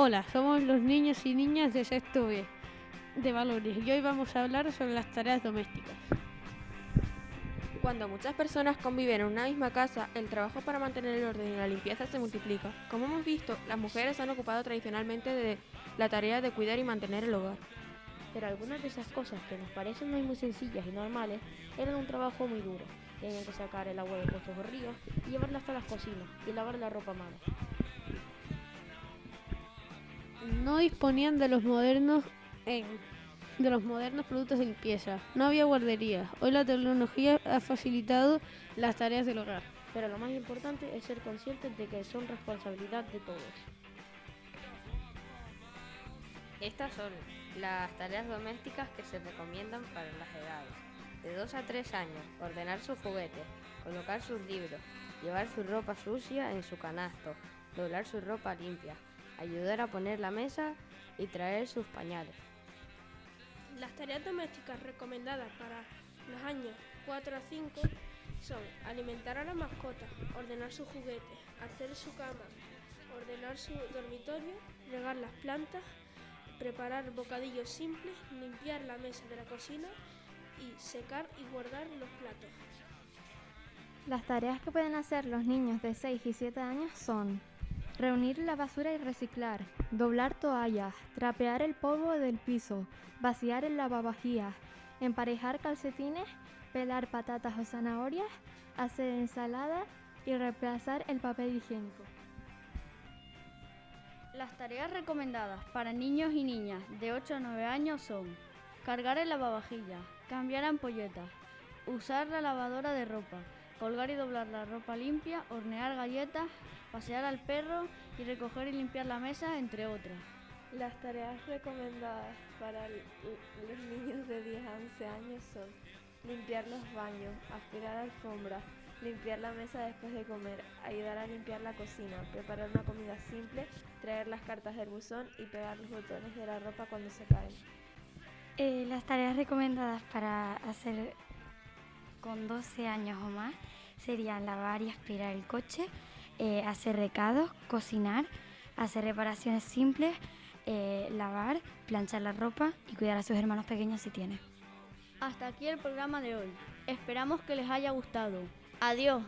Hola, somos los niños y niñas de sexto B de valores y hoy vamos a hablar sobre las tareas domésticas. Cuando muchas personas conviven en una misma casa, el trabajo para mantener el orden y la limpieza se multiplica. Como hemos visto, las mujeres han ocupado tradicionalmente de la tarea de cuidar y mantener el hogar. Pero algunas de esas cosas que nos parecen muy, muy sencillas y normales eran un trabajo muy duro. Tenían que sacar el agua de pozos o ríos y llevarla hasta las cocinas y lavar la ropa a No disponían de los modernos en de los modernos productos de limpieza. No había guarderías. Hoy la tecnología ha facilitado las tareas del hogar. Pero lo más importante es ser conscientes de que son responsabilidad de todos. Estas son las tareas domésticas que se recomiendan para las edades. De 2 a 3 años, ordenar sus juguetes, colocar sus libros, llevar su ropa sucia en su canasto, doblar su ropa limpia, ayudar a poner la mesa y traer sus pañales. Las tareas domésticas recomendadas para los años 4 a 5 son alimentar a la mascota, ordenar sus juguetes, hacer su cama, ordenar su dormitorio, regar las plantas, preparar bocadillos simples, limpiar la mesa de la cocina y secar y guardar los platos. Las tareas que pueden hacer los niños de 6 y 7 años son reunir la basura y reciclar, doblar toallas, trapear el polvo del piso, vaciar el lavavajillas, emparejar calcetines, pelar patatas o zanahorias, hacer ensalada y reemplazar el papel higiénico. Las tareas recomendadas para niños y niñas de 8 a 9 años son cargar el lavavajillas, cambiar ampolletas, usar la lavadora de ropa, colgar y doblar la ropa limpia, hornear galletas, pasear al perro y recoger y limpiar la mesa, entre otras. Las tareas recomendadas para los niños de 10 a 11 años son limpiar los baños, aspirar alfombras, limpiar la mesa después de comer, ayudar a limpiar la cocina, preparar una comida simple, traer las cartas del buzón y pegar los botones de la ropa cuando se caen. Eh, las tareas recomendadas para hacer con 12 años o más serían lavar y aspirar el coche, eh, hacer recados, cocinar, hacer reparaciones simples, eh, lavar, planchar la ropa y cuidar a sus hermanos pequeños si tiene. Hasta aquí el programa de hoy. Esperamos que les haya gustado. Adiós.